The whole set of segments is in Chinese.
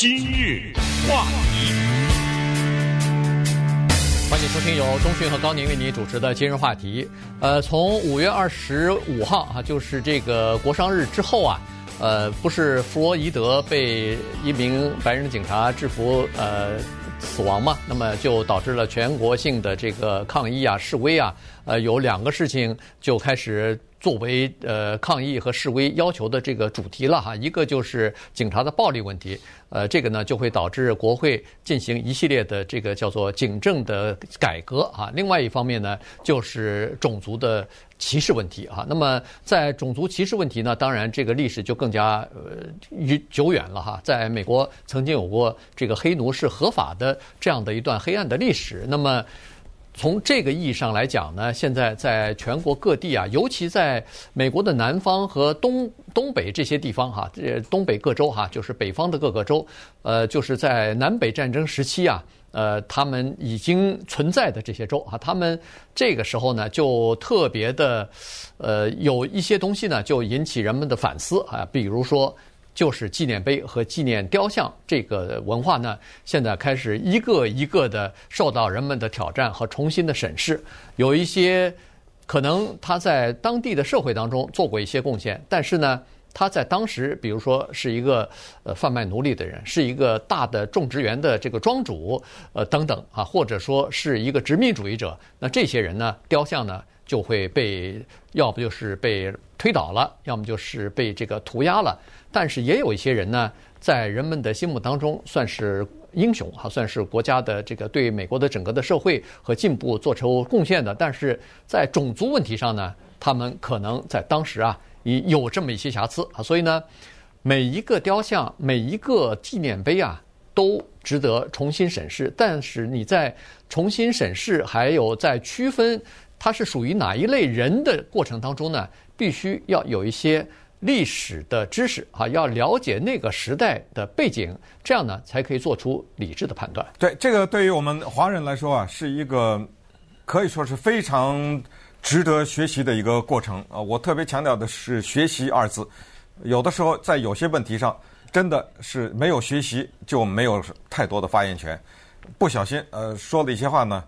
今日话题，欢迎收听由钟讯和高宁为你主持的今日话题。呃，从五月二十五号啊，就是这个国殇日之后啊，呃，不是弗洛伊德被一名白人警察制服呃死亡嘛？那么就导致了全国性的这个抗议啊、示威啊，呃，有两个事情就开始。作为呃抗议和示威要求的这个主题了哈，一个就是警察的暴力问题，呃，这个呢就会导致国会进行一系列的这个叫做警政的改革啊。另外一方面呢，就是种族的歧视问题啊。那么在种族歧视问题呢，当然这个历史就更加呃久远了哈。在美国曾经有过这个黑奴是合法的这样的一段黑暗的历史。那么。从这个意义上来讲呢，现在在全国各地啊，尤其在美国的南方和东东北这些地方哈，这东北各州哈，就是北方的各个州，呃，就是在南北战争时期啊，呃，他们已经存在的这些州啊，他们这个时候呢，就特别的，呃，有一些东西呢，就引起人们的反思啊，比如说。就是纪念碑和纪念雕像这个文化呢，现在开始一个一个的受到人们的挑战和重新的审视。有一些可能他在当地的社会当中做过一些贡献，但是呢，他在当时，比如说是一个呃贩卖奴隶的人，是一个大的种植园的这个庄主，呃等等啊，或者说是一个殖民主义者，那这些人呢，雕像呢就会被要不就是被推倒了，要么就是被这个涂鸦了。但是也有一些人呢，在人们的心目当中算是英雄，哈，算是国家的这个对美国的整个的社会和进步做出贡献的。但是在种族问题上呢，他们可能在当时啊，也有这么一些瑕疵啊。所以呢，每一个雕像、每一个纪念碑啊，都值得重新审视。但是你在重新审视，还有在区分它是属于哪一类人的过程当中呢，必须要有一些。历史的知识啊，要了解那个时代的背景，这样呢才可以做出理智的判断。对，这个对于我们华人来说啊，是一个可以说是非常值得学习的一个过程啊。我特别强调的是“学习”二字。有的时候在有些问题上，真的是没有学习就没有太多的发言权。不小心呃说了一些话呢，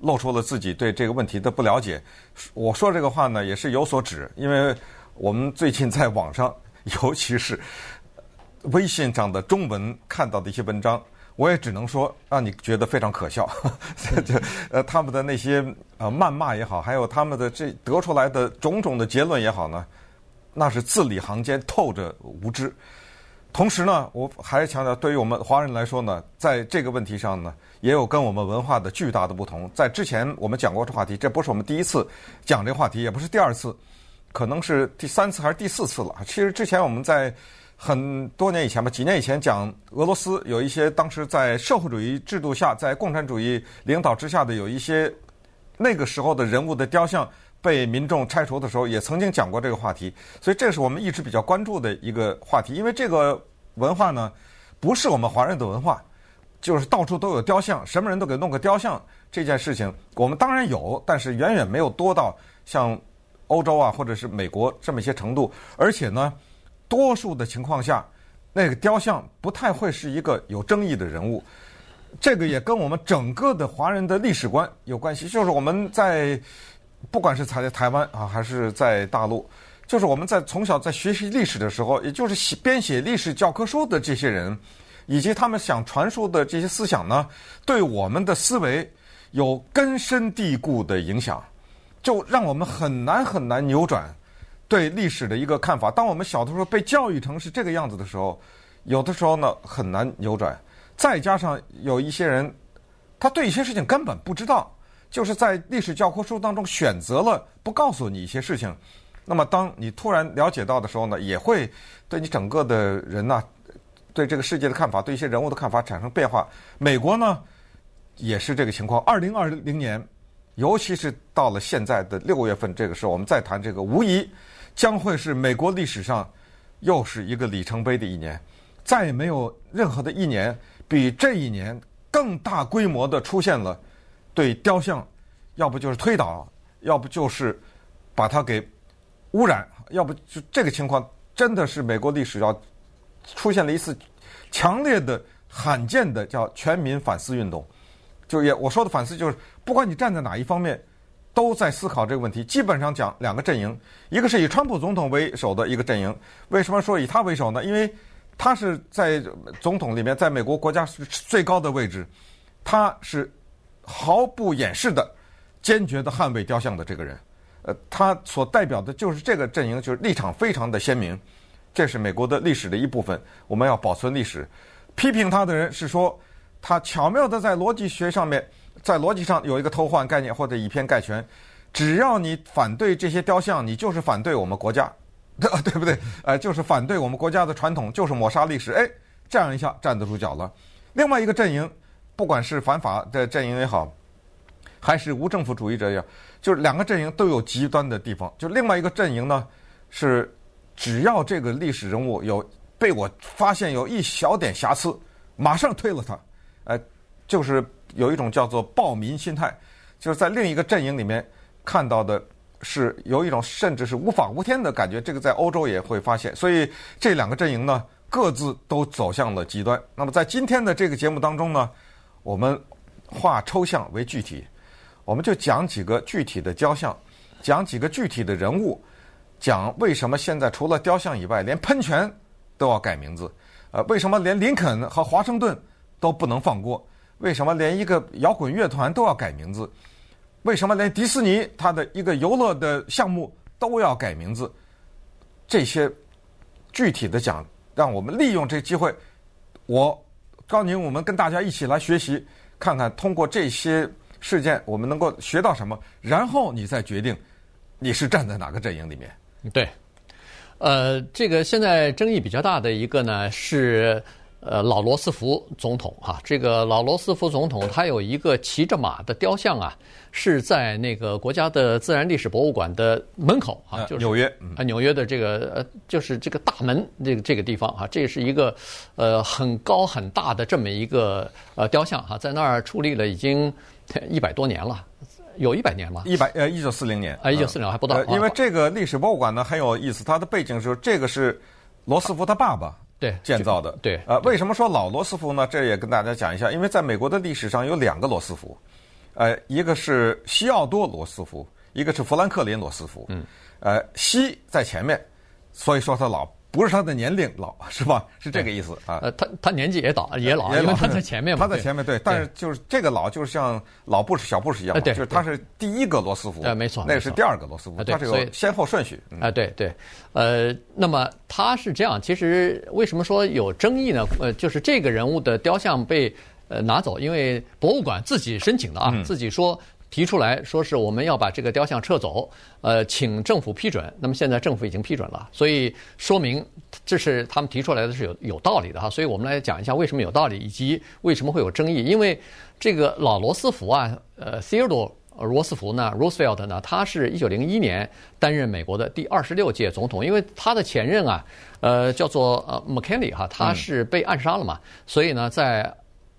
露出了自己对这个问题的不了解。我说这个话呢也是有所指，因为。我们最近在网上，尤其是微信上的中文看到的一些文章，我也只能说让你觉得非常可笑。这呃，他们的那些呃谩骂也好，还有他们的这得出来的种种的结论也好呢，那是字里行间透着无知。同时呢，我还强调，对于我们华人来说呢，在这个问题上呢，也有跟我们文化的巨大的不同。在之前我们讲过这话题，这不是我们第一次讲这话题，也不是第二次。可能是第三次还是第四次了。其实之前我们在很多年以前吧，几年以前讲俄罗斯有一些当时在社会主义制度下，在共产主义领导之下的有一些那个时候的人物的雕像被民众拆除的时候，也曾经讲过这个话题。所以这是我们一直比较关注的一个话题，因为这个文化呢，不是我们华人的文化，就是到处都有雕像，什么人都给弄个雕像这件事情，我们当然有，但是远远没有多到像。欧洲啊，或者是美国这么一些程度，而且呢，多数的情况下，那个雕像不太会是一个有争议的人物。这个也跟我们整个的华人的历史观有关系。就是我们在不管是在台湾啊，还是在大陆，就是我们在从小在学习历史的时候，也就是写编写历史教科书的这些人，以及他们想传输的这些思想呢，对我们的思维有根深蒂固的影响。就让我们很难很难扭转对历史的一个看法。当我们小的时候被教育成是这个样子的时候，有的时候呢很难扭转。再加上有一些人，他对一些事情根本不知道，就是在历史教科书当中选择了不告诉你一些事情。那么当你突然了解到的时候呢，也会对你整个的人呐，对这个世界的看法，对一些人物的看法产生变化。美国呢也是这个情况。二零二零年。尤其是到了现在的六月份这个时候，我们再谈这个，无疑将会是美国历史上又是一个里程碑的一年。再也没有任何的一年比这一年更大规模的出现了对雕像，要不就是推倒，要不就是把它给污染，要不就这个情况真的是美国历史要出现了一次强烈的、罕见的叫全民反思运动。就也我说的反思，就是不管你站在哪一方面，都在思考这个问题。基本上讲两个阵营，一个是以川普总统为首的一个阵营。为什么说以他为首呢？因为他是在总统里面，在美国国家是最高的位置，他是毫不掩饰的、坚决的捍卫雕像的这个人。呃，他所代表的就是这个阵营，就是立场非常的鲜明。这是美国的历史的一部分，我们要保存历史。批评他的人是说，他巧妙的在逻辑学上面，在逻辑上有一个偷换概念或者以偏概全。只要你反对这些雕像，你就是反对我们国家，对 对不对？呃，就是反对我们国家的传统，就是抹杀历史。哎，这样一下站得住脚了。另外一个阵营，不管是反法的阵营也好，还是无政府主义者也好。就是两个阵营都有极端的地方，就另外一个阵营呢，是只要这个历史人物有被我发现有一小点瑕疵，马上推了他，呃，就是有一种叫做暴民心态，就是在另一个阵营里面看到的是有一种甚至是无法无天的感觉，这个在欧洲也会发现，所以这两个阵营呢各自都走向了极端。那么在今天的这个节目当中呢，我们化抽象为具体。我们就讲几个具体的雕像，讲几个具体的人物，讲为什么现在除了雕像以外，连喷泉都要改名字？呃，为什么连林肯和华盛顿都不能放过？为什么连一个摇滚乐团都要改名字？为什么连迪士尼它的一个游乐的项目都要改名字？这些具体的讲，让我们利用这机会，我高宁，我们跟大家一起来学习，看看通过这些。事件我们能够学到什么？然后你再决定你是站在哪个阵营里面。对，呃，这个现在争议比较大的一个呢是呃老罗斯福总统哈、啊，这个老罗斯福总统他有一个骑着马的雕像啊，是在那个国家的自然历史博物馆的门口啊，就是纽约啊纽约的这个呃就是这个大门这个这个地方啊，这是一个呃很高很大的这么一个呃雕像哈、啊，在那儿矗立了已经。一百多年了，有一百年了。一百呃，一九四零年啊，一九四零还不到。因为这个历史博物馆呢很有意思，它的背景是这个是罗斯福他爸爸对建造的。对，呃，为什么说老罗斯福呢？这也跟大家讲一下，因为在美国的历史上有两个罗斯福，呃，一个是西奥多罗斯福，一个是富兰克林罗斯福。嗯，呃，西在前面，所以说他老。不是他的年龄老是吧？是这个意思啊。呃，他他年纪也老也老，因为他在前面嘛。他在前面对，但是就是这个老，就是像老布什、小布什一样，就是他是第一个罗斯福。呃，没错，那是第二个罗斯福，他是有先后顺序。啊，对对，呃，那么他是这样，其实为什么说有争议呢？呃，就是这个人物的雕像被呃拿走，因为博物馆自己申请的啊，自己说。提出来说是我们要把这个雕像撤走，呃，请政府批准。那么现在政府已经批准了，所以说明这是他们提出来的是有有道理的哈。所以我们来讲一下为什么有道理，以及为什么会有争议。因为这个老罗斯福啊，呃，Theodore 罗斯福呢，Roosevelt 呢，他是一九零一年担任美国的第二十六届总统。因为他的前任啊，呃，叫做呃 McKinley 哈，他是被暗杀了嘛，所以呢，在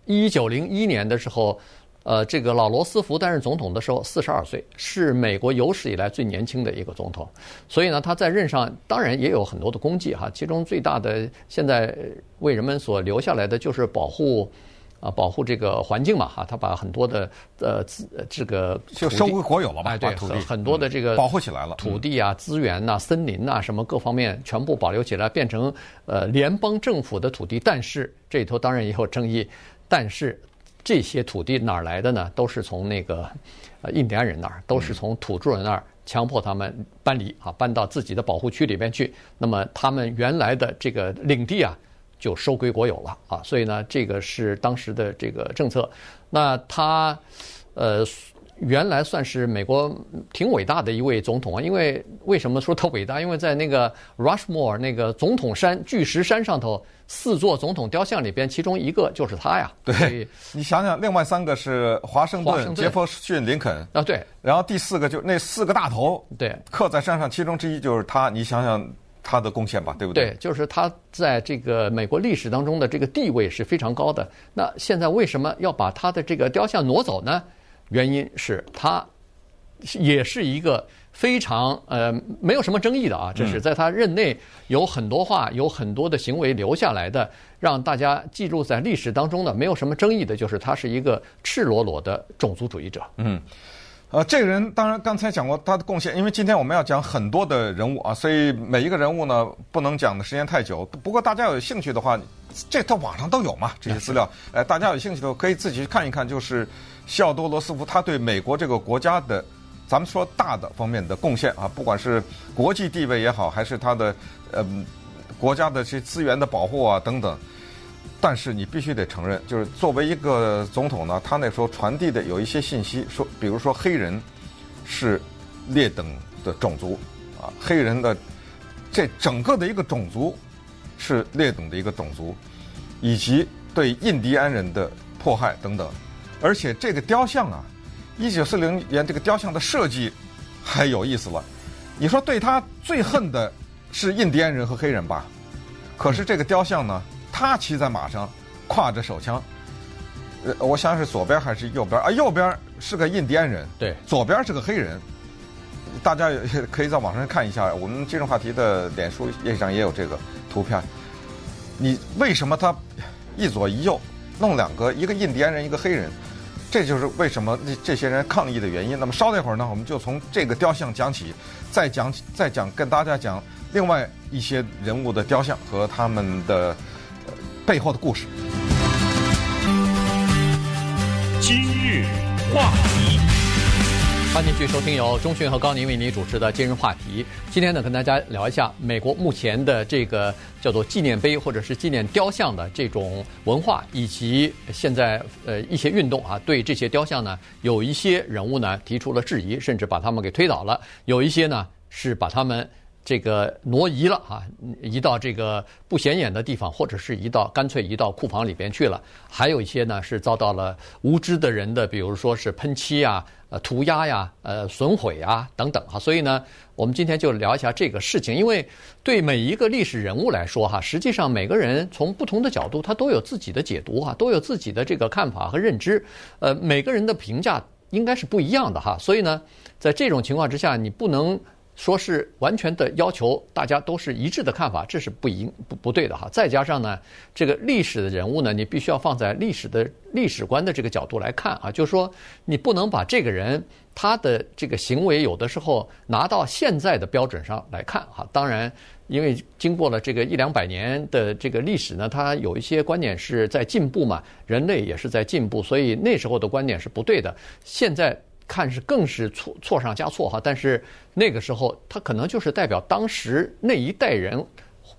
一九零一年的时候。呃，这个老罗斯福担任总统的时候，四十二岁，是美国有史以来最年轻的一个总统。所以呢，他在任上当然也有很多的功绩哈。其中最大的，现在为人们所留下来的就是保护啊，保护这个环境嘛哈。他把很多的呃资这个就收归国有了吧？哎，对，很很多的这个保护起来了，土地啊、资源呐、森林呐，什么各方面全部保留起来，变成呃联邦政府的土地。但是这里头当然也有争议，但是。这些土地哪儿来的呢？都是从那个呃印第安人那儿，都是从土著人那儿强迫他们搬离啊，搬到自己的保护区里边去。那么他们原来的这个领地啊，就收归国有了啊。所以呢，这个是当时的这个政策。那他呃。原来算是美国挺伟大的一位总统啊，因为为什么说他伟大？因为在那个 Rushmore 那个总统山巨石山上头，四座总统雕像里边，其中一个就是他呀。对，你想想，另外三个是华盛顿、杰弗逊、林肯啊，对。然后第四个就那四个大头，对，刻在山上，其中之一就是他。你想想他的贡献吧，对不对？对，就是他在这个美国历史当中的这个地位是非常高的。那现在为什么要把他的这个雕像挪走呢？原因是他也是一个非常呃没有什么争议的啊，这是在他任内有很多话、有很多的行为留下来的，让大家记录在历史当中的，没有什么争议的，就是他是一个赤裸裸的种族主义者。嗯。呃，这个人当然刚才讲过他的贡献，因为今天我们要讲很多的人物啊，所以每一个人物呢不能讲的时间太久。不过大家有兴趣的话，这在网上都有嘛，这些资料。呃，大家有兴趣的可以自己去看一看，就是西奥多·罗斯福他对美国这个国家的，咱们说大的方面的贡献啊，不管是国际地位也好，还是他的呃国家的这资源的保护啊等等。但是你必须得承认，就是作为一个总统呢，他那时候传递的有一些信息，说，比如说黑人是劣等的种族啊，黑人的这整个的一个种族是劣等的一个种族，以及对印第安人的迫害等等。而且这个雕像啊，一九四零年这个雕像的设计还有意思了。你说对他最恨的是印第安人和黑人吧？可是这个雕像呢？他骑在马上，挎着手枪。呃，我想是左边还是右边啊？右边是个印第安人，对，左边是个黑人。大家也可以在网上看一下，我们今日话题的脸书页上也有这个图片。你为什么他一左一右弄两个，一个印第安人，一个黑人？这就是为什么这些人抗议的原因。那么稍那会儿呢，我们就从这个雕像讲起，再讲再讲跟大家讲另外一些人物的雕像和他们的。背后的故事。今日话题，欢迎继续收听由中讯和高宁为您主持的今日话题。今天呢，跟大家聊一下美国目前的这个叫做纪念碑或者是纪念雕像的这种文化，以及现在呃一些运动啊，对这些雕像呢，有一些人物呢提出了质疑，甚至把他们给推倒了；有一些呢是把他们。这个挪移了啊，移到这个不显眼的地方，或者是移到干脆移到库房里边去了。还有一些呢是遭到了无知的人的，比如说是喷漆啊、涂鸦呀、呃损毁啊等等哈。所以呢，我们今天就聊一下这个事情，因为对每一个历史人物来说哈，实际上每个人从不同的角度，他都有自己的解读哈，都有自己的这个看法和认知。呃，每个人的评价应该是不一样的哈。所以呢，在这种情况之下，你不能。说是完全的要求大家都是一致的看法，这是不应不不对的哈。再加上呢，这个历史的人物呢，你必须要放在历史的历史观的这个角度来看啊，就是说你不能把这个人他的这个行为有的时候拿到现在的标准上来看哈。当然，因为经过了这个一两百年的这个历史呢，它有一些观点是在进步嘛，人类也是在进步，所以那时候的观点是不对的。现在。看是更是错错上加错哈，但是那个时候他可能就是代表当时那一代人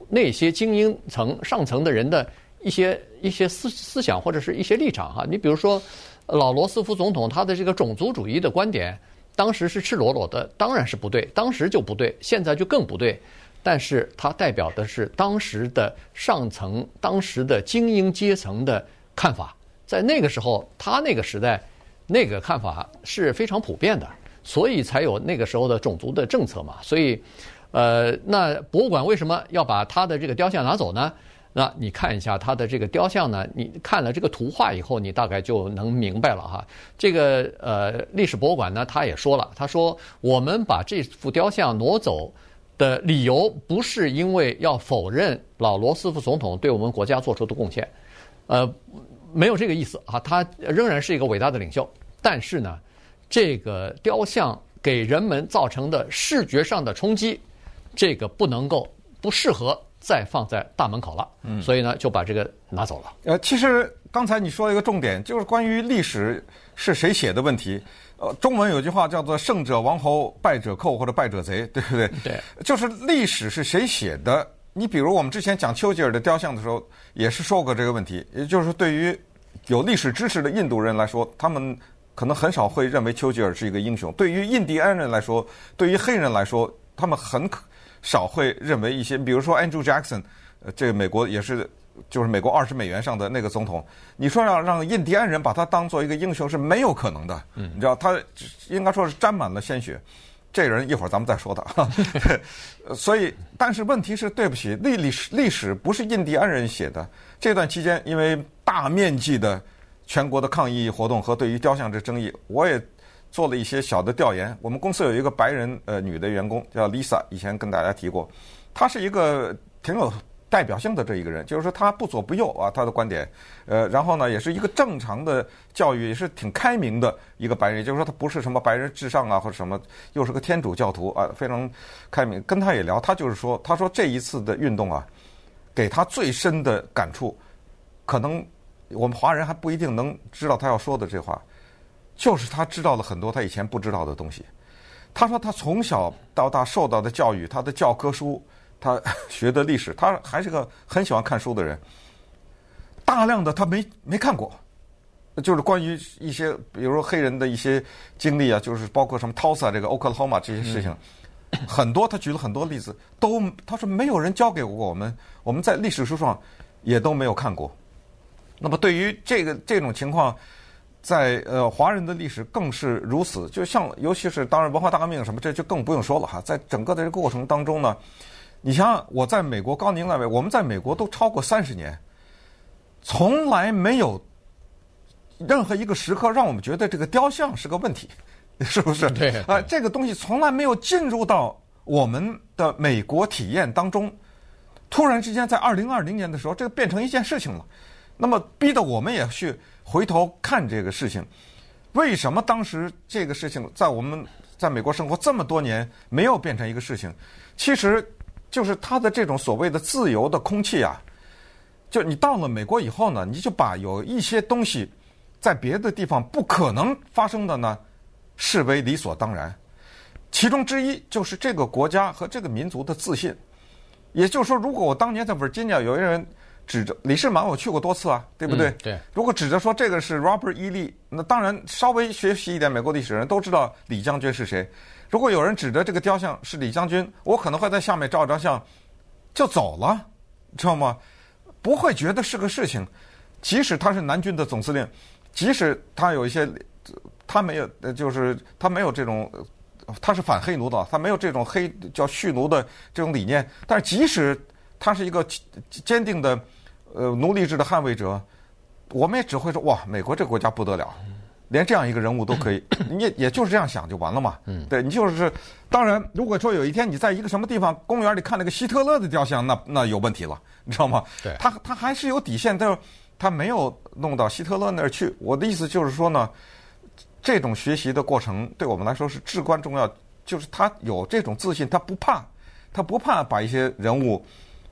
那些精英层上层的人的一些一些思思想或者是一些立场哈。你比如说老罗斯福总统他的这个种族主义的观点，当时是赤裸裸的，当然是不对，当时就不对，现在就更不对。但是他代表的是当时的上层、当时的精英阶层的看法，在那个时候，他那个时代。那个看法是非常普遍的，所以才有那个时候的种族的政策嘛。所以，呃，那博物馆为什么要把他的这个雕像拿走呢？那你看一下他的这个雕像呢，你看了这个图画以后，你大概就能明白了哈。这个呃，历史博物馆呢，他也说了，他说我们把这幅雕像挪走的理由不是因为要否认老罗斯福总统对我们国家做出的贡献，呃。没有这个意思啊，他仍然是一个伟大的领袖。但是呢，这个雕像给人们造成的视觉上的冲击，这个不能够不适合再放在大门口了。嗯，所以呢，就把这个拿走了。呃，其实刚才你说了一个重点，就是关于历史是谁写的问题。呃，中文有句话叫做“胜者王侯，败者寇或者败者贼”，对不对？对，就是历史是谁写的。你比如我们之前讲丘吉尔的雕像的时候，也是说过这个问题，也就是对于有历史知识的印度人来说，他们可能很少会认为丘吉尔是一个英雄；对于印第安人来说，对于黑人来说，他们很少会认为一些，比如说 Andrew Jackson，呃，这个美国也是就是美国二十美元上的那个总统，你说要让印第安人把他当做一个英雄是没有可能的，你知道他应该说是沾满了鲜血。这人一会儿咱们再说他，所以，但是问题是，对不起，历历史历史不是印第安人写的。这段期间，因为大面积的全国的抗议活动和对于雕像这争议，我也做了一些小的调研。我们公司有一个白人呃女的员工叫 Lisa，以前跟大家提过，她是一个挺有代表性的这一个人，就是说他不左不右啊，他的观点，呃，然后呢也是一个正常的教育，也是挺开明的一个白人，就是说他不是什么白人至上啊或者什么，又是个天主教徒啊，非常开明。跟他也聊，他就是说，他说这一次的运动啊，给他最深的感触，可能我们华人还不一定能知道他要说的这话。就是他知道了很多他以前不知道的东西。他说他从小到大受到的教育，他的教科书，他 学的历史，他还是个很喜欢看书的人。大量的他没没看过，就是关于一些，比如说黑人的一些经历啊，就是包括什么 tusa 这个 Oklahoma 这些事情，很多他举了很多例子，都他说没有人教给过我们，我们在历史书上也都没有看过。那么对于这个这种情况。在呃，华人的历史更是如此。就像，尤其是当然文化大革命什么，这就更不用说了哈。在整个的这个过程当中呢，你想想，我在美国，高宁那位，我们在美国都超过三十年，从来没有任何一个时刻让我们觉得这个雕像是个问题，是不是？对。啊，这个东西从来没有进入到我们的美国体验当中，突然之间在二零二零年的时候，这个变成一件事情了。那么逼得我们也去。回头看这个事情，为什么当时这个事情在我们在美国生活这么多年没有变成一个事情？其实就是他的这种所谓的自由的空气啊，就你到了美国以后呢，你就把有一些东西在别的地方不可能发生的呢，视为理所当然。其中之一就是这个国家和这个民族的自信。也就是说，如果我当年在 Virginia 有一人。指着李世满，我去过多次啊，对不对？嗯、对。如果指着说这个是 Robert E. Lee，那当然稍微学习一点美国历史的人都知道李将军是谁。如果有人指着这个雕像是李将军，我可能会在下面照张相，就走了，知道吗？不会觉得是个事情。即使他是南军的总司令，即使他有一些，他没有，就是他没有这种，他是反黑奴的，他没有这种黑叫蓄奴的这种理念。但是即使他是一个坚定的。呃，奴隶制的捍卫者，我们也只会说哇，美国这个国家不得了，连这样一个人物都可以，你 也也就是这样想就完了嘛。嗯，对你就是，当然，如果说有一天你在一个什么地方公园里看那个希特勒的雕像，那那有问题了，你知道吗？对，他他还是有底线，但是他没有弄到希特勒那儿去。我的意思就是说呢，这种学习的过程对我们来说是至关重要，就是他有这种自信，他不怕，他不怕把一些人物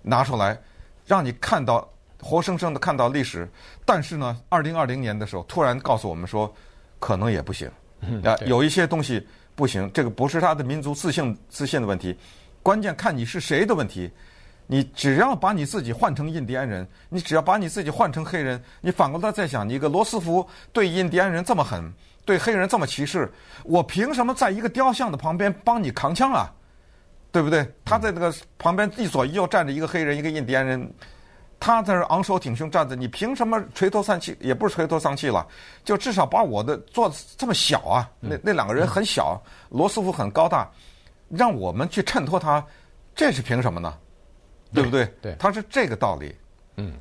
拿出来让你看到。活生生的看到历史，但是呢，二零二零年的时候，突然告诉我们说，可能也不行，啊，有一些东西不行。这个不是他的民族自信自信的问题，关键看你是谁的问题。你只要把你自己换成印第安人，你只要把你自己换成黑人，你反过来再想，你一个罗斯福对印第安人这么狠，对黑人这么歧视，我凭什么在一个雕像的旁边帮你扛枪啊？对不对？他在那个旁边一左一右站着一个黑人，一个印第安人。他在这昂首挺胸站着，你凭什么垂头丧气？也不是垂头丧气了，就至少把我的做这么小啊！那那两个人很小，罗斯福很高大，让我们去衬托他，这是凭什么呢？对不对？对，他是这个道理。嗯。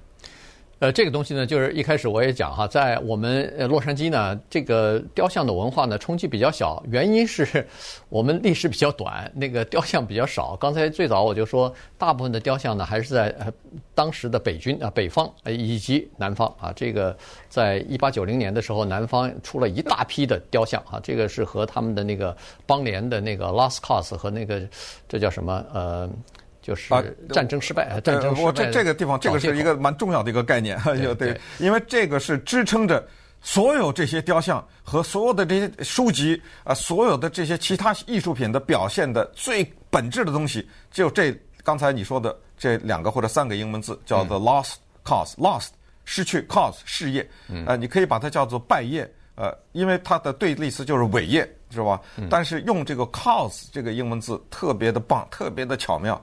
呃，这个东西呢，就是一开始我也讲哈，在我们洛杉矶呢，这个雕像的文化呢冲击比较小，原因是我们历史比较短，那个雕像比较少。刚才最早我就说，大部分的雕像呢还是在呃当时的北军啊北方以及南方啊。这个在一八九零年的时候，南方出了一大批的雕像啊，这个是和他们的那个邦联的那个 Lost Cause 和那个这叫什么呃。就是战争失败，啊、战争失败。我这这个地方，这个是一个蛮重要的一个概念，对，对，对，因为这个是支撑着所有这些雕像和所有的这些书籍啊，所有的这些其他艺术品的表现的最本质的东西，只有这刚才你说的这两个或者三个英文字，叫做 lost cause，lost 失去 cause 事业，呃，你可以把它叫做败业，呃，因为它的对立词就是伟业，是吧？但是用这个 cause 这个英文字特别的棒，特别的巧妙。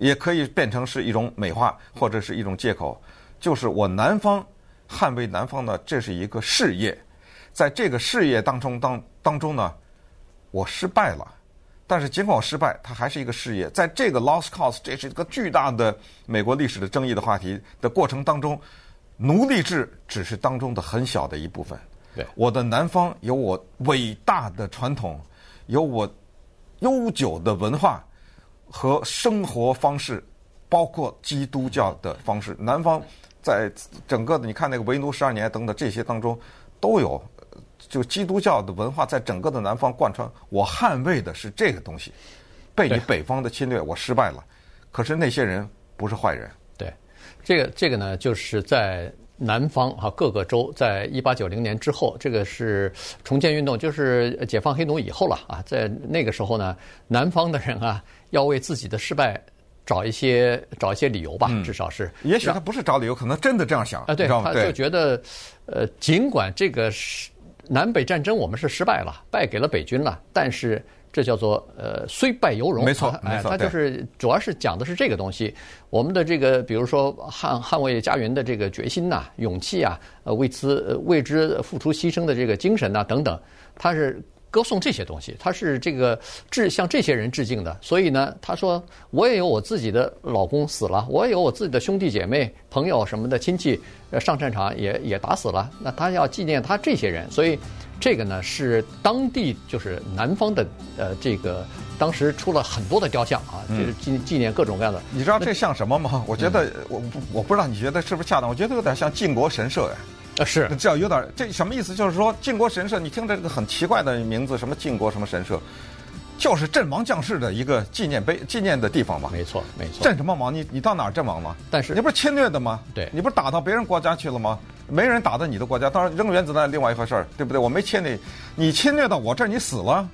也可以变成是一种美化，或者是一种借口，就是我南方捍卫南方的，这是一个事业，在这个事业当中当当中呢，我失败了，但是尽管我失败，它还是一个事业。在这个 lost cause，这是一个巨大的美国历史的争议的话题的过程当中，奴隶制只是当中的很小的一部分。对，我的南方有我伟大的传统，有我悠久的文化和生活方式，包括基督教的方式。南方在整个的，你看那个为奴十二年等等这些当中都有，就基督教的文化在整个的南方贯穿。我捍卫的是这个东西，被你北方的侵略，我失败了。可是那些人不是坏人。对，这个这个呢，就是在。南方哈各个州在一八九零年之后，这个是重建运动，就是解放黑奴以后了啊。在那个时候呢，南方的人啊要为自己的失败找一些找一些理由吧，至少是。也许他不是找理由，可能真的这样想啊。对，他就觉得，呃，尽管这个是南北战争我们是失败了，败给了北军了，但是。这叫做呃，虽败犹荣。没错，哎、没错，他就是主要是讲的是这个东西。我们的这个，比如说捍捍卫家园的这个决心呐、啊、勇气啊，呃，为之为之付出牺牲的这个精神呐、啊、等等，他是歌颂这些东西，他是这个致向这些人致敬的。所以呢，他说我也有我自己的老公死了，我也有我自己的兄弟姐妹、朋友什么的亲戚，呃，上战场也也打死了。那他要纪念他这些人，所以。这个呢是当地就是南方的呃这个当时出了很多的雕像啊，就是纪纪念各种各样的。你知道这像什么吗？我觉得我不我不知道你觉得是不是恰当？我觉得有点像靖国神社呀。啊是，这有点这什么意思？就是说靖国神社，你听着这个很奇怪的名字，什么靖国什么神社，就是阵亡将士的一个纪念碑、纪念的地方吧？没错没错。阵什么亡？你你到哪儿阵亡吗？但是你不是侵略的吗？对，你不是打到别人国家去了吗？没人打到你的国家，当然扔原子弹另外一回事儿，对不对？我没侵略，你侵略到我这儿，你死了，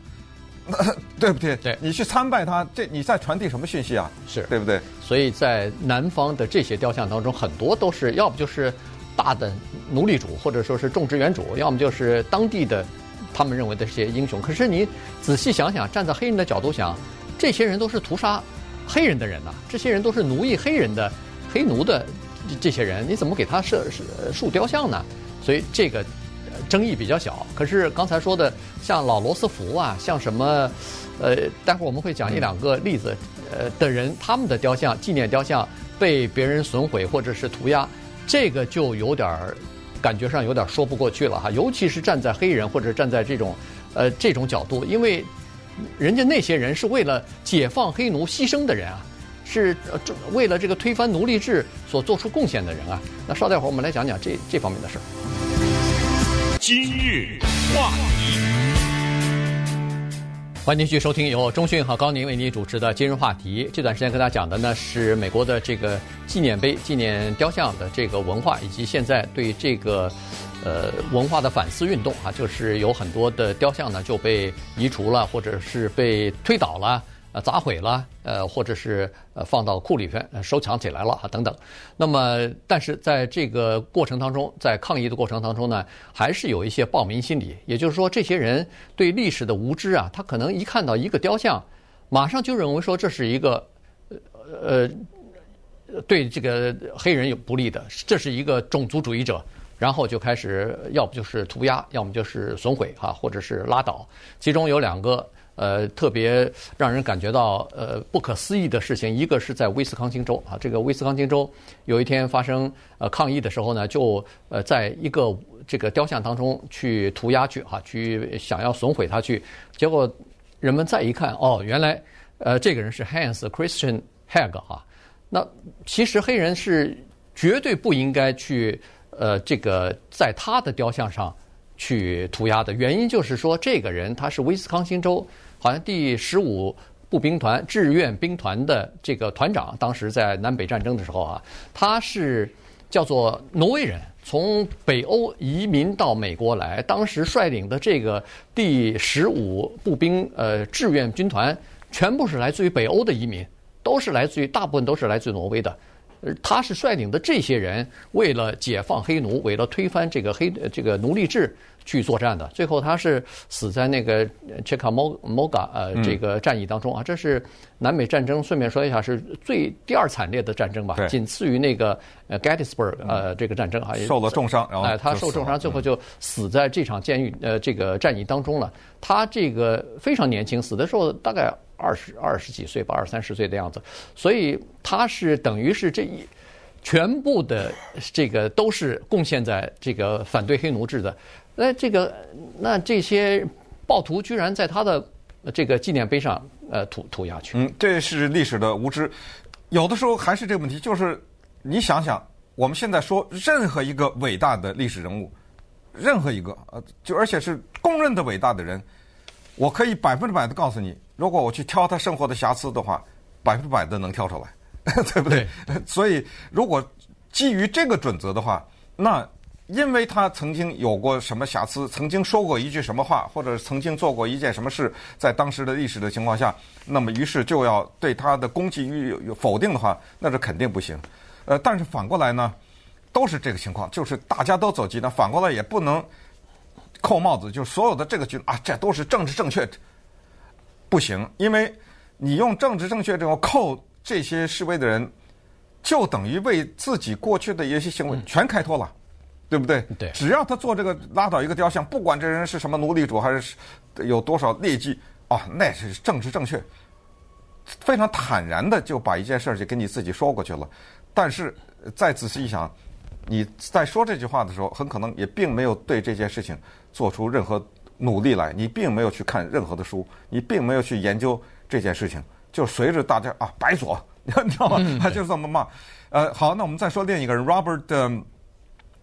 对不对？对，你去参拜他，这你在传递什么讯息啊？是对不对？所以在南方的这些雕像当中，很多都是要不就是大的奴隶主，或者说是种植园主，要么就是当地的他们认为的这些英雄。可是你仔细想想，站在黑人的角度想，这些人都是屠杀黑人的人呐、这些人都是奴役黑人的黑奴的。这些人你怎么给他设竖雕像呢？所以这个争议比较小。可是刚才说的像老罗斯福啊，像什么呃，待会儿我们会讲一两个例子呃的人，他们的雕像、纪念雕像被别人损毁或者是涂鸦，这个就有点儿感觉上有点说不过去了哈。尤其是站在黑人或者站在这种呃这种角度，因为人家那些人是为了解放黑奴牺牲的人啊。是呃，为了这个推翻奴隶制所做出贡献的人啊。那稍待会儿，我们来讲讲这这方面的事儿。今日话题，欢迎继续收听由中讯和高宁为您主持的今日话题。这段时间跟大家讲的呢是美国的这个纪念碑、纪念雕像的这个文化，以及现在对这个呃文化的反思运动啊，就是有很多的雕像呢就被移除了，或者是被推倒了。呃，砸毁了，呃，或者是呃放到库里边收藏起来了啊，等等。那么，但是在这个过程当中，在抗议的过程当中呢，还是有一些暴民心理。也就是说，这些人对历史的无知啊，他可能一看到一个雕像，马上就认为说这是一个呃对这个黑人有不利的，这是一个种族主义者，然后就开始要不就是涂鸦，要么就是损毁哈，或者是拉倒。其中有两个。呃，特别让人感觉到呃不可思议的事情，一个是在威斯康星州啊，这个威斯康星州有一天发生呃抗议的时候呢，就呃在一个这个雕像当中去涂鸦去哈，去想要损毁它去，结果人们再一看，哦，原来呃这个人是 Hans Christian Heg 哈，那其实黑人是绝对不应该去呃这个在他的雕像上去涂鸦的，原因就是说这个人他是威斯康星州。好像第十五步兵团志愿兵团的这个团长，当时在南北战争的时候啊，他是叫做挪威人，从北欧移民到美国来，当时率领的这个第十五步兵呃志愿军团，全部是来自于北欧的移民，都是来自于大部分都是来自于挪威的。他是率领的这些人，为了解放黑奴，为了推翻这个黑这个奴隶制去作战的。最后他是死在那个切卡莫莫嘎呃这个战役当中啊。这是南美战争，顺便说一下，是最第二惨烈的战争吧，仅次于那个呃 Gettysburg 呃这个战争啊。受了重伤，然后哎，他受重伤，最后就死在这场监狱呃这个战役当中了。他这个非常年轻，死的时候大概。二十二十几岁吧，二三十岁的样子，所以他是等于是这一全部的这个都是贡献在这个反对黑奴制的。那这个那这些暴徒居然在他的这个纪念碑上呃涂涂鸦去。嗯，这是历史的无知。有的时候还是这个问题，就是你想想，我们现在说任何一个伟大的历史人物，任何一个呃，就而且是公认的伟大的人，我可以百分之百的告诉你，如果我去挑他生活的瑕疵的话，百分之百的能挑出来。对不对？对，所以，如果基于这个准则的话，那因为他曾经有过什么瑕疵，曾经说过一句什么话，或者曾经做过一件什么事，在当时的历史的情况下，那么于是就要对他的攻击与否定的话，那是肯定不行。呃，但是反过来呢，都是这个情况，就是大家都走极端，反过来也不能扣帽子，就所有的这个军啊，这都是政治正确，不行，因为你用政治正确这种扣。这些示威的人，就等于为自己过去的一些行为全开脱了，嗯、对不对？对。只要他做这个拉倒一个雕像，不管这人是什么奴隶主还是有多少劣迹，啊，那是政治正确，非常坦然的就把一件事儿就给你自己说过去了。但是再仔细一想，你在说这句话的时候，很可能也并没有对这件事情做出任何努力来，你并没有去看任何的书，你并没有去研究这件事情。就随着大家啊，白左，你知道吗？他就这么骂。呃，好，那我们再说另一个人，Robert，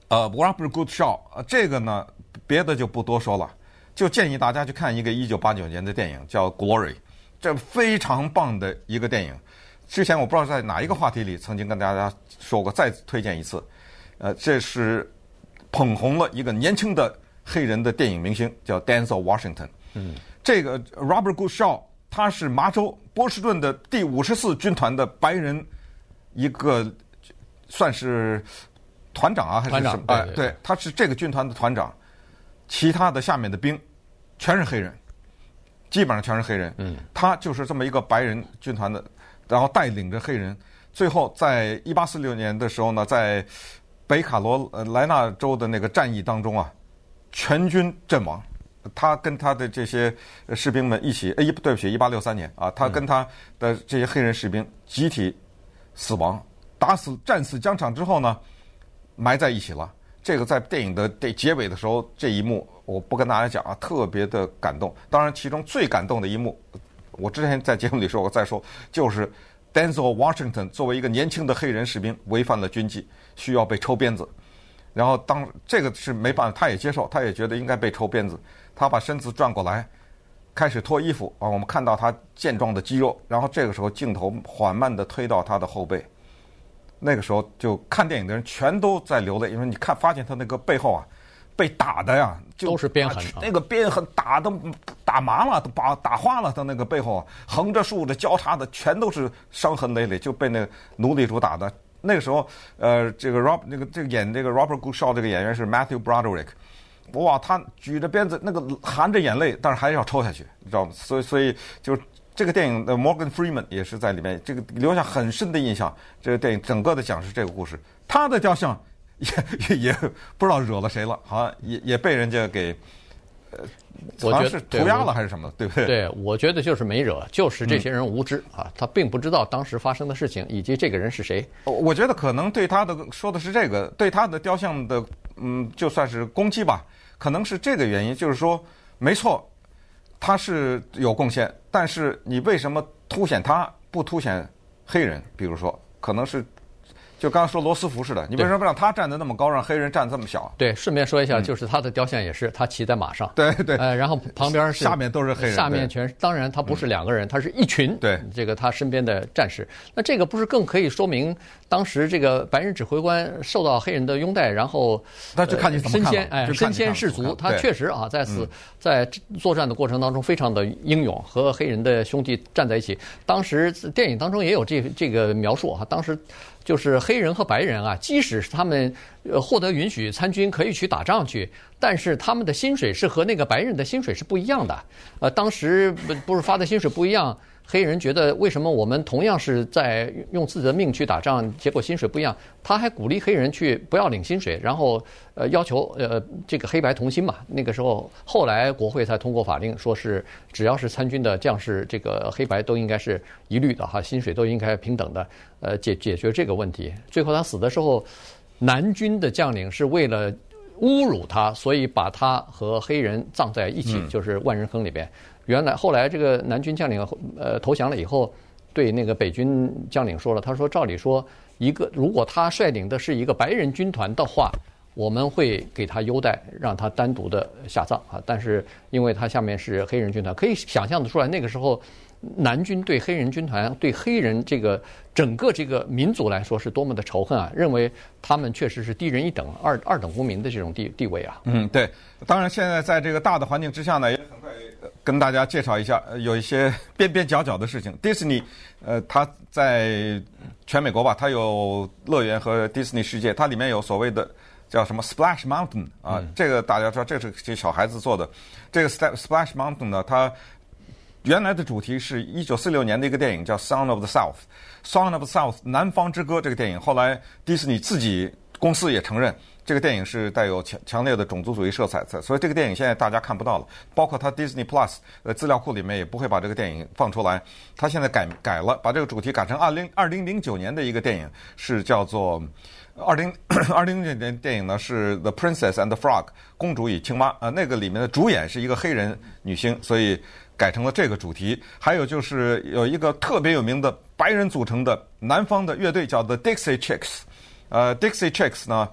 呃，Robert Goodshaw，这个呢，别的就不多说了，就建议大家去看一个一九八九年的电影，叫《Glory》，这非常棒的一个电影。之前我不知道在哪一个话题里曾经跟大家说过，再推荐一次。呃，这是捧红了一个年轻的黑人的电影明星，叫 Denzel Washington。嗯，这个 Robert Goodshaw。他是麻州波士顿的第五十四军团的白人，一个算是团长啊，还是什么？哎，对，他是这个军团的团长，其他的下面的兵全是黑人，基本上全是黑人。嗯，他就是这么一个白人军团的，然后带领着黑人，最后在一八四六年的时候呢，在北卡罗来纳州的那个战役当中啊，全军阵亡。他跟他的这些士兵们一起，哎，对不起，一八六三年啊，他跟他的这些黑人士兵集体死亡，打死战死疆场之后呢，埋在一起了。这个在电影的这结尾的时候，这一幕我不跟大家讲啊，特别的感动。当然，其中最感动的一幕，我之前在节目里说我，再说，就是 Denzel Washington 作为一个年轻的黑人士兵，违反了军纪，需要被抽鞭子。然后当这个是没办法，他也接受，他也觉得应该被抽鞭子。他把身子转过来，开始脱衣服啊！我们看到他健壮的肌肉。然后这个时候，镜头缓慢地推到他的后背。那个时候，就看电影的人全都在流泪，因为你看，发现他那个背后啊，被打的呀，就都是鞭痕，那个鞭痕打的打麻了，都把打花了。他那个背后啊，横着竖着交叉的，全都是伤痕累累，就被那个奴隶主打的。那个时候，呃，这个 Rob 那个这个演这个 Robert Goodshaw 这个演员是 Matthew Broderick。哇，他举着鞭子，那个含着眼泪，但是还是要抽下去，你知道吗？所以，所以就这个电影的 Morgan Freeman 也是在里面，这个留下很深的印象。这个电影整个的讲是这个故事，他的雕像也也也不知道惹了谁了，好像也也被人家给呃，好像是涂鸦了还是什么，对不对？对，我觉得就是没惹，就是这些人无知、嗯、啊，他并不知道当时发生的事情以及这个人是谁。我觉得可能对他的说的是这个，对他的雕像的嗯，就算是攻击吧。可能是这个原因，就是说，没错，他是有贡献，但是你为什么凸显他，不凸显黑人？比如说，可能是。就刚刚说罗斯福似的，你为什么不让他站得那么高，让黑人站这么小？对，顺便说一下，就是他的雕像也是他骑在马上。对对。呃，然后旁边是下面都是黑人，下面全是。当然，他不是两个人，他是一群。对。这个他身边的战士，那这个不是更可以说明当时这个白人指挥官受到黑人的拥戴，然后那就看你怎么看。身先哎，身先士卒，他确实啊，在此在作战的过程当中非常的英勇，和黑人的兄弟站在一起。当时电影当中也有这这个描述哈，当时。就是黑人和白人啊，即使是他们获得允许参军，可以去打仗去，但是他们的薪水是和那个白人的薪水是不一样的。呃，当时不不是发的薪水不一样，黑人觉得为什么我们同样是在用自己的命去打仗，结果薪水不一样？他还鼓励黑人去不要领薪水，然后呃要求呃这个黑白同心嘛。那个时候后来国会才通过法令，说是只要是参军的将士，这个黑白都应该是一律的哈，薪水都应该平等的，呃解解决这个问题。最后他死的时候，南军的将领是为了侮辱他，所以把他和黑人葬在一起，就是万人坑里边。原来后来这个南军将领呃投降了以后，对那个北军将领说了，他说照理说，一个如果他率领的是一个白人军团的话，我们会给他优待，让他单独的下葬啊。但是因为他下面是黑人军团，可以想象得出来那个时候。南军对黑人军团、对黑人这个整个这个民族来说是多么的仇恨啊！认为他们确实是低人一等、二二等公民的这种地地位啊。嗯，对。当然，现在在这个大的环境之下呢，也很快跟大家介绍一下，有一些边边角角的事情。迪士尼，呃，它在全美国吧，它有乐园和迪士尼世界，它里面有所谓的叫什么 Splash Mountain 啊，嗯、这个大家知道，这是给小孩子做的。这个 Splash Mountain 呢，它原来的主题是一九四六年的一个电影，叫《Song of the South》，《Song of the South》南方之歌这个电影，后来迪士尼自己公司也承认这个电影是带有强强烈的种族主义色彩的，所以这个电影现在大家看不到了，包括它 Disney Plus 的资料库里面也不会把这个电影放出来。它现在改改了，把这个主题改成二零二零零九年的一个电影，是叫做二零二零零九年电影呢是《The Princess and the Frog》公主与青蛙啊，那个里面的主演是一个黑人女星，所以。改成了这个主题，还有就是有一个特别有名的白人组成的南方的乐队叫 The Dixie Chicks，呃，Dixie Chicks 呢，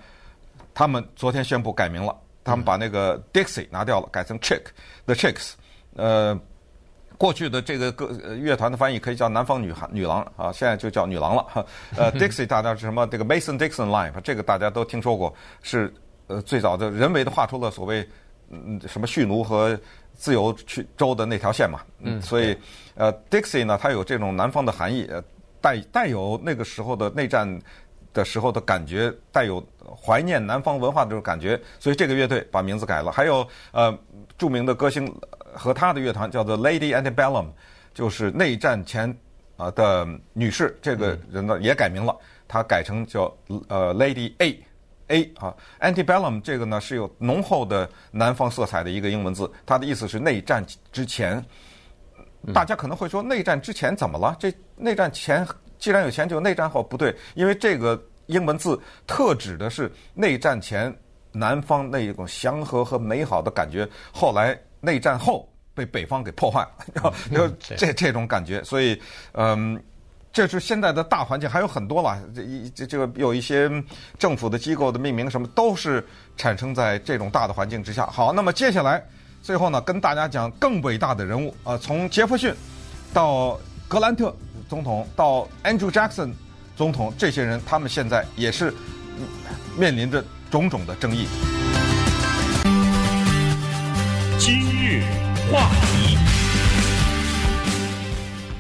他们昨天宣布改名了，他们把那个 Dixie 拿掉了，改成 Chick，The Chicks，呃，过去的这个歌乐团的翻译可以叫南方女孩女郎啊，现在就叫女郎了。呃，Dixie 大家是什么？这个 Mason-Dixon Line，这个大家都听说过，是呃最早的人为的画出了所谓嗯什么蓄奴和。自由去州的那条线嘛，嗯，所以，呃，Dixie 呢，它有这种南方的含义，呃，带带有那个时候的内战的时候的感觉，带有怀念南方文化的这种感觉，所以这个乐队把名字改了。还有，呃，著名的歌星和他的乐团叫做 Lady Antebellum，就是内战前啊的女士，这个人呢也改名了，他改成叫呃 Lady A。A 啊，antebellum 这个呢是有浓厚的南方色彩的一个英文字，它的意思是内战之前。大家可能会说，内战之前怎么了？这内战前既然有钱，就内战后不对，因为这个英文字特指的是内战前南方那一种祥和和美好的感觉，后来内战后被北方给破坏，就这这种感觉，所以嗯。这是现在的大环境，还有很多了。这一这这个有一些政府的机构的命名什么，都是产生在这种大的环境之下。好，那么接下来最后呢，跟大家讲更伟大的人物啊，从杰弗逊到格兰特总统到 Andrew Jackson 总统，这些人他们现在也是面临着种种的争议。今日话题。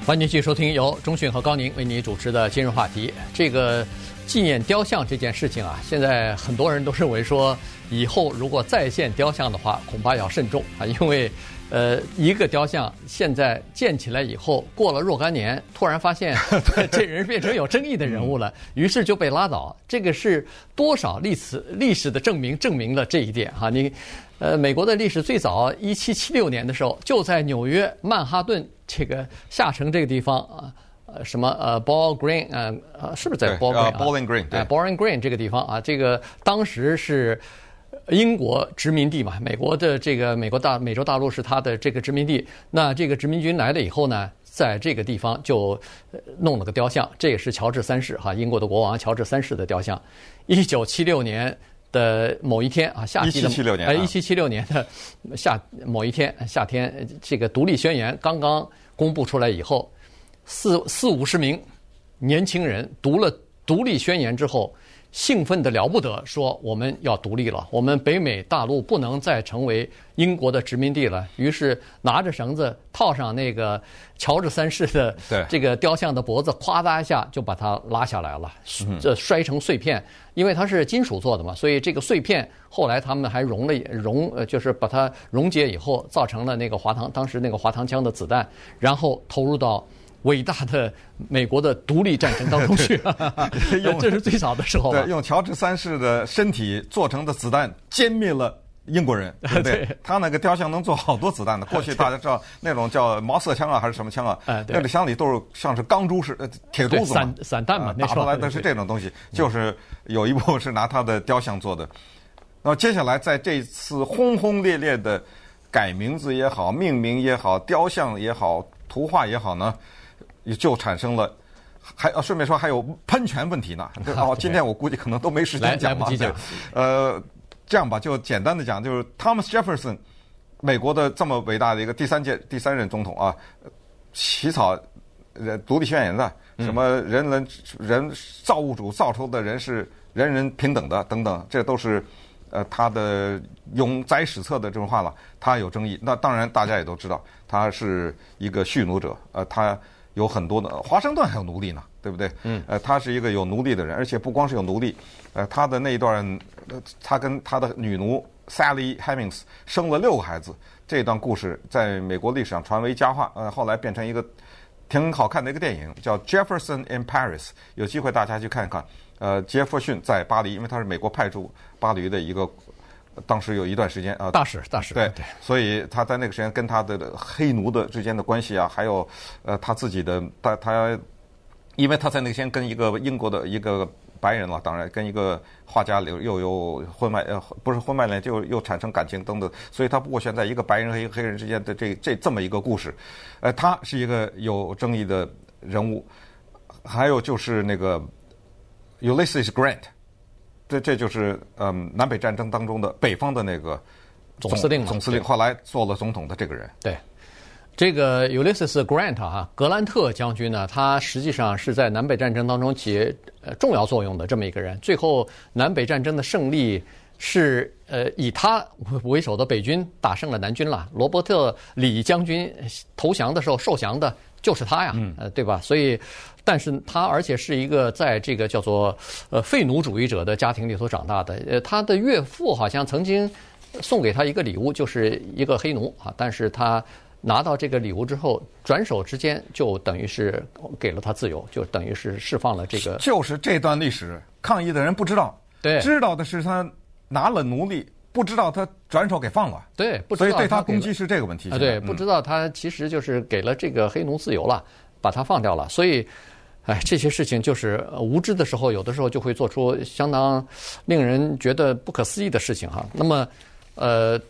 欢迎继续收听由中讯和高宁为你主持的今日话题。这个纪念雕像这件事情啊，现在很多人都认为说，以后如果再现雕像的话，恐怕要慎重啊，因为呃，一个雕像现在建起来以后，过了若干年，突然发现 这人变成有争议的人物了，于是就被拉倒。这个是多少历史历史的证明证明了这一点哈？你呃，美国的历史最早一七七六年的时候，就在纽约曼哈顿。这个下城这个地方啊，呃，什么呃，Ball Green 啊，呃，是不是在 Ball Green 啊？Bowling Green，对，Bowling Green 这个地方啊，这个当时是英国殖民地嘛，美国的这个美国大美洲大陆是它的这个殖民地。那这个殖民军来了以后呢，在这个地方就弄了个雕像，这也是乔治三世哈，英国的国王乔治三世的雕像。一九七六年的某一天啊，夏季的，呃，一七七六年的夏某一天夏天，这个独立宣言刚刚公布出来以后，四四五十名年轻人读了独立宣言之后，兴奋的了不得，说我们要独立了，我们北美大陆不能再成为英国的殖民地了。于是拿着绳子套上那个乔治三世的这个雕像的脖子，咵嗒一下就把它拉下来了，这摔成碎片。因为它是金属做的嘛，所以这个碎片后来他们还熔了熔，呃，就是把它溶解以后，造成了那个滑膛，当时那个滑膛枪的子弹，然后投入到伟大的美国的独立战争当中去，用这是最早的时候。对，用乔治三世的身体做成的子弹歼灭了。英国人 对不对？对他那个雕像能做好多子弹的。过去大家知道那种叫毛瑟枪啊，还是什么枪啊？那个枪里都是像是钢珠似的铁珠子嘛，散散弹嘛，打出来的是这种东西。就是有一部是拿他的雕像做的。那么接下来在这次轰轰烈烈的改名字也好、命名也好、雕像也好、图画也好呢，也就产生了。还顺便说还有喷泉问题呢。哦，今天我估计可能都没时间讲嘛。对，呃。这样吧，就简单的讲，就是 Thomas Jefferson，美国的这么伟大的一个第三届第三任总统啊，起草呃独立宣言的，什么人人人造物主造出的人是人人平等的等等，这都是呃他的永载史册的这种话了。他有争议，那当然大家也都知道，他是一个蓄奴者，呃，他有很多的华盛顿还有奴隶呢，对不对？嗯，呃，他是一个有奴隶的人，而且不光是有奴隶，呃，他的那一段。呃他跟他的女奴 Sally Hemings 生了六个孩子，这段故事在美国历史上传为佳话。呃，后来变成一个挺好看的一个电影，叫《Jefferson in Paris》，有机会大家去看一看。呃，杰弗逊在巴黎，因为他是美国派驻巴黎的一个，当时有一段时间啊，大使大使。对对，所以他在那个时间跟他的黑奴的之间的关系啊，还有呃他自己的他他，因为他在那个时间跟一个英国的一个。白人了，当然跟一个画家又又有婚外呃不是婚外恋，就又产生感情等等，所以他不过选在一个白人和一个黑人之间的这这这么一个故事，呃，他是一个有争议的人物，还有就是那个 Ulysses Grant，这这就是嗯南北战争当中的北方的那个总司令嘛，总司令后来做了总统的这个人，对。这个 Ulysses Grant 哈，格兰特将军呢，他实际上是在南北战争当中起呃重要作用的这么一个人。最后南北战争的胜利是呃以他为首的北军打胜了南军了。罗伯特李将军投降的时候受降的就是他呀，呃对吧？所以，但是他而且是一个在这个叫做呃废奴主义者的家庭里头长大的。呃，他的岳父好像曾经送给他一个礼物，就是一个黑奴啊，但是他。拿到这个礼物之后，转手之间就等于是给了他自由，就等于是释放了这个。就是这段历史，抗议的人不知道，对，知道的是他拿了奴隶，不知道他转手给放了，对，不知道所以对他攻击是这个问题。啊，对，不知道他其实就是给了这个黑奴自由了，把他放掉了。所以，哎，这些事情就是无知的时候，有的时候就会做出相当令人觉得不可思议的事情哈。那么，呃，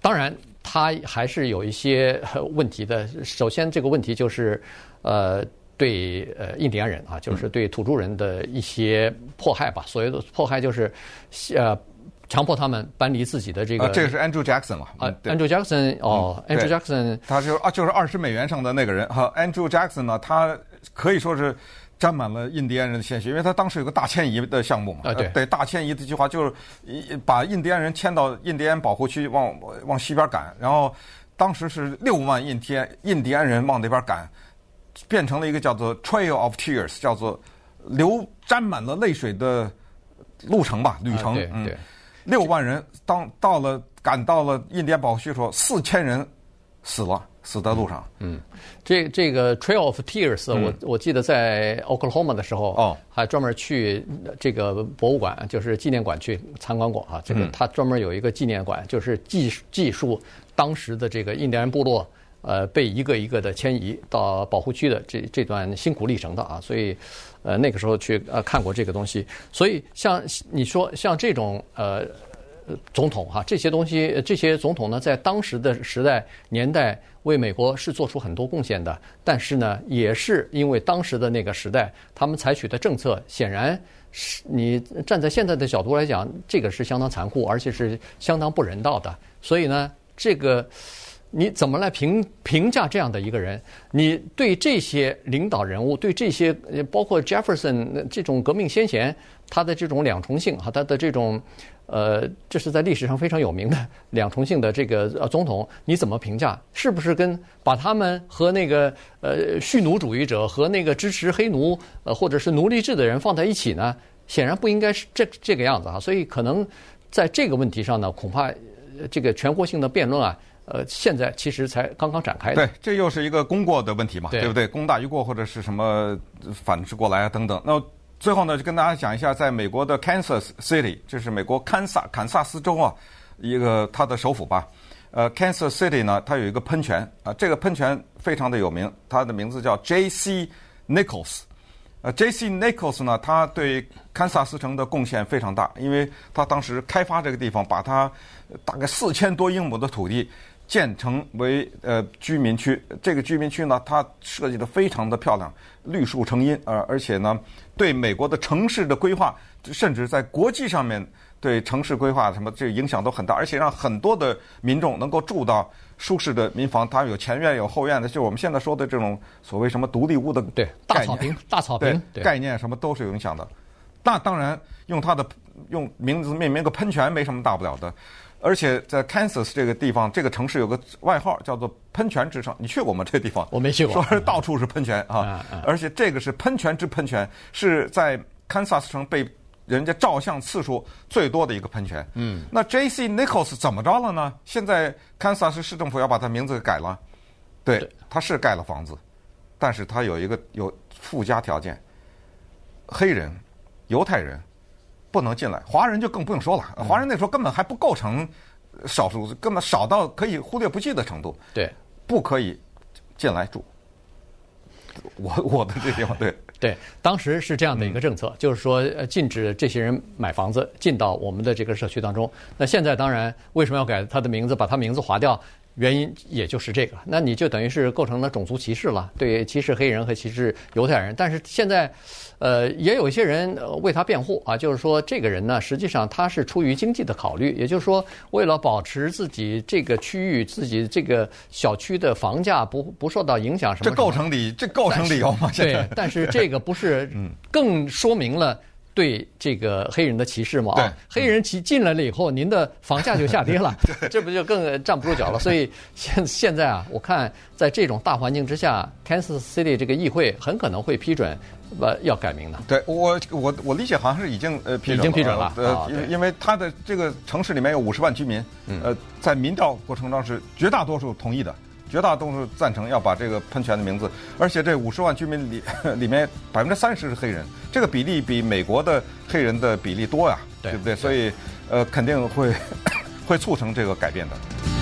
当然。他还是有一些问题的。首先，这个问题就是，呃，对呃印第安人啊，就是对土著人的一些迫害吧。所谓的迫害就是，呃，强迫他们搬离自己的这个。啊，这个是 Andrew Jackson 嘛？啊，Andrew Jackson 哦，Andrew Jackson，他就啊，就是二十美元上的那个人哈。Andrew Jackson 呢，他可以说是。沾满了印第安人的鲜血，因为他当时有个大迁移的项目嘛。啊，对，对，大迁移的计划就是把印第安人迁到印第安保护区，往往西边赶。然后当时是六万印第安印第安人往那边赶，变成了一个叫做 Trail of Tears，叫做流沾满了泪水的路程吧，旅程。啊、对，对，六万人当到了赶到了印第安保护区的时候，四千人死了。死在路上。嗯，这这个 Trail of Tears，我我记得在 Oklahoma 的时候，哦，还专门去这个博物馆，就是纪念馆去参观过啊。这个他专门有一个纪念馆，就是记记述当时的这个印第安部落，呃，被一个一个的迁移到保护区的这这段辛苦历程的啊。所以，呃，那个时候去呃看过这个东西。所以，像你说像这种呃总统哈，这些东西这些总统呢，在当时的时代年代。为美国是做出很多贡献的，但是呢，也是因为当时的那个时代，他们采取的政策，显然是你站在现在的角度来讲，这个是相当残酷，而且是相当不人道的。所以呢，这个你怎么来评评价这样的一个人？你对这些领导人物，对这些包括 Jefferson 这种革命先贤，他的这种两重性哈，他的这种。呃，这是在历史上非常有名的两重性的这个呃总统，你怎么评价？是不是跟把他们和那个呃蓄奴主义者和那个支持黑奴呃或者是奴隶制的人放在一起呢？显然不应该是这这个样子啊。所以可能在这个问题上呢，恐怕这个全国性的辩论啊，呃，现在其实才刚刚展开的。对，这又是一个功过的问题嘛，对，对不对？功大于过或者是什么反之过来啊等等。那最后呢，就跟大家讲一下，在美国的 Kansas City，这是美国堪萨堪萨斯州啊，一个它的首府吧。呃，Kansas City 呢，它有一个喷泉啊，这个喷泉非常的有名，它的名字叫 J.C. Nichols。呃，J.C. Nichols 呢，他对堪萨斯城的贡献非常大，因为他当时开发这个地方，把它大概四千多英亩的土地建成为呃居民区。这个居民区呢，它设计的非常的漂亮，绿树成荫，呃，而且呢，对美国的城市的规划，甚至在国际上面。对城市规划什么这个影响都很大，而且让很多的民众能够住到舒适的民房，它有前院有后院的，就是我们现在说的这种所谓什么独立屋的对大草坪大草坪对概念什么都是有影响的。那当然用它的用名字命名个喷泉没什么大不了的，而且在 Kansas 这个地方这个城市有个外号叫做喷泉之城，你去过吗？这个地方我没去过，说是到处是喷泉啊，而且这个是喷泉之喷泉，是在堪萨斯城被。人家照相次数最多的一个喷泉。嗯，那 J.C. Nichols 怎么着了呢？现在堪萨斯市政府要把他名字给改了。对，他是盖了房子，但是他有一个有附加条件：黑人、犹太人不能进来，华人就更不用说了。华人那时候根本还不构成少数，根本少到可以忽略不计的程度。对，不可以进来住。我我的这地方对。对，当时是这样的一个政策，嗯、就是说，呃，禁止这些人买房子进到我们的这个社区当中。那现在当然，为什么要改他的名字，把他名字划掉？原因也就是这个，那你就等于是构成了种族歧视了，对，歧视黑人和歧视犹太人。但是现在，呃，也有一些人为他辩护啊，就是说这个人呢，实际上他是出于经济的考虑，也就是说，为了保持自己这个区域、自己这个小区的房价不不受到影响什么，什么。这构成理，这构成理由吗？对，但是 这个不是更说明了。对这个黑人的歧视嘛？啊，黑人其进来了以后，您的房价就下跌了，这不就更站不住脚了？所以现现在啊，我看在这种大环境之下，Kansas City 这个议会很可能会批准，呃，要改名的。对我我我理解好像是已经呃批准了，已经批准了。呃，因因为他的这个城市里面有五十万居民，呃，在民调过程中是绝大多数同意的。绝大多数赞成要把这个喷泉的名字，而且这五十万居民里 里面百分之三十是黑人，这个比例比美国的黑人的比例多呀，对不对？所以，呃，肯定会 会促成这个改变的。